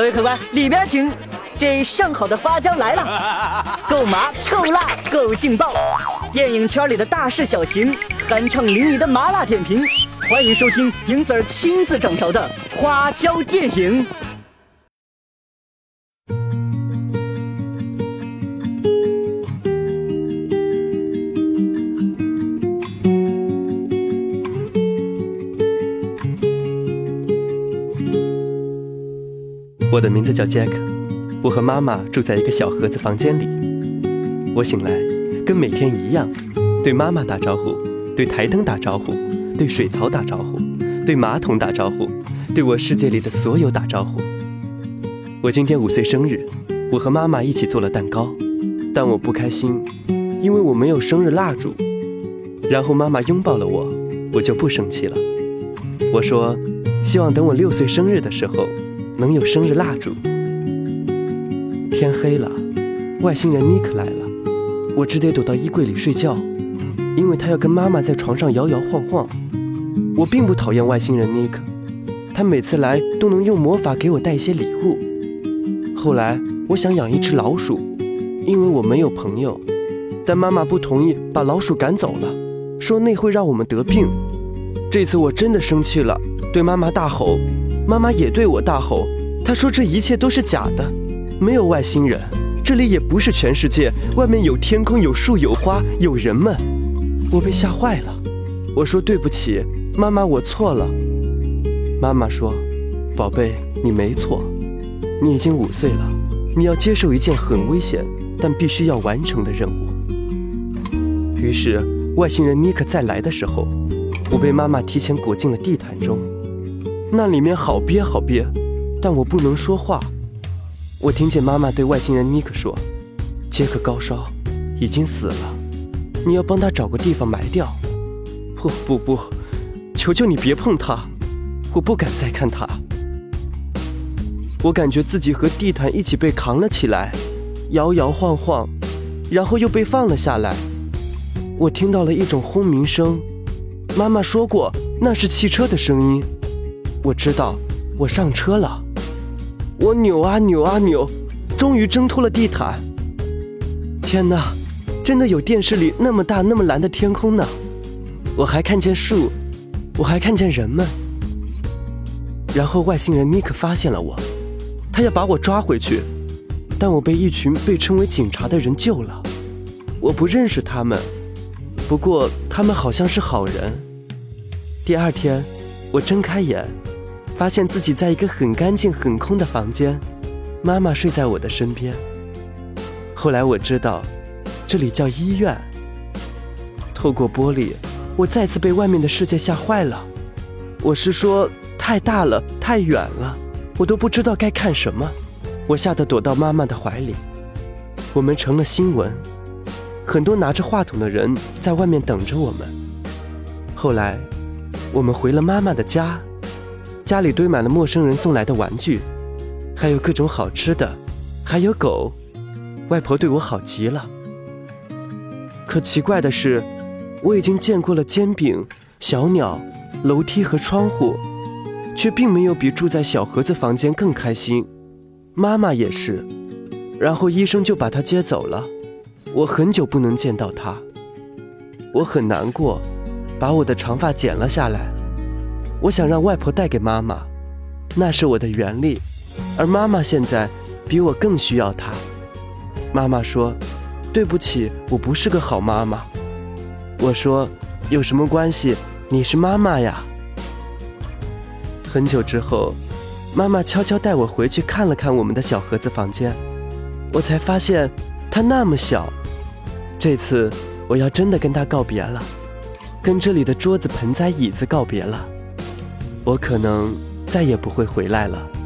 各位客官，里边请。这上好的花椒来了，够麻，够辣，够劲爆！电影圈里的大事小情，酣畅淋漓的麻辣点评，欢迎收听影 Sir 亲自掌勺的花椒电影。我的名字叫 Jack，我和妈妈住在一个小盒子房间里。我醒来，跟每天一样，对妈妈打招呼，对台灯打招呼，对水槽打招呼，对马桶打招呼，对我世界里的所有打招呼。我今天五岁生日，我和妈妈一起做了蛋糕，但我不开心，因为我没有生日蜡烛。然后妈妈拥抱了我，我就不生气了。我说，希望等我六岁生日的时候。能有生日蜡烛。天黑了，外星人尼克来了，我只得躲到衣柜里睡觉，因为他要跟妈妈在床上摇摇晃晃。我并不讨厌外星人尼克，他每次来都能用魔法给我带一些礼物。后来我想养一只老鼠，因为我没有朋友，但妈妈不同意，把老鼠赶走了，说那会让我们得病。这次我真的生气了，对妈妈大吼。妈妈也对我大吼，她说这一切都是假的，没有外星人，这里也不是全世界，外面有天空，有树，有花，有人们。我被吓坏了，我说对不起，妈妈，我错了。妈妈说，宝贝，你没错，你已经五岁了，你要接受一件很危险但必须要完成的任务。于是外星人尼克再来的时候，我被妈妈提前裹进了地毯中。那里面好憋好憋，但我不能说话。我听见妈妈对外星人尼克说：“杰克高烧，已经死了，你要帮他找个地方埋掉。”不不不，求求你别碰他，我不敢再看他。我感觉自己和地毯一起被扛了起来，摇摇晃晃，然后又被放了下来。我听到了一种轰鸣声，妈妈说过那是汽车的声音。我知道，我上车了。我扭啊扭啊扭，终于挣脱了地毯。天哪，真的有电视里那么大那么蓝的天空呢！我还看见树，我还看见人们。然后外星人尼克发现了我，他要把我抓回去，但我被一群被称为警察的人救了。我不认识他们，不过他们好像是好人。第二天，我睁开眼。发现自己在一个很干净、很空的房间，妈妈睡在我的身边。后来我知道，这里叫医院。透过玻璃，我再次被外面的世界吓坏了。我是说，太大了，太远了，我都不知道该看什么。我吓得躲到妈妈的怀里。我们成了新闻，很多拿着话筒的人在外面等着我们。后来，我们回了妈妈的家。家里堆满了陌生人送来的玩具，还有各种好吃的，还有狗。外婆对我好极了。可奇怪的是，我已经见过了煎饼、小鸟、楼梯和窗户，却并没有比住在小盒子房间更开心。妈妈也是。然后医生就把她接走了。我很久不能见到她，我很难过，把我的长发剪了下来。我想让外婆带给妈妈，那是我的原力，而妈妈现在比我更需要她。妈妈说：“对不起，我不是个好妈妈。”我说：“有什么关系？你是妈妈呀。”很久之后，妈妈悄悄带我回去看了看我们的小盒子房间，我才发现它那么小。这次我要真的跟它告别了，跟这里的桌子、盆栽、椅子告别了。我可能再也不会回来了。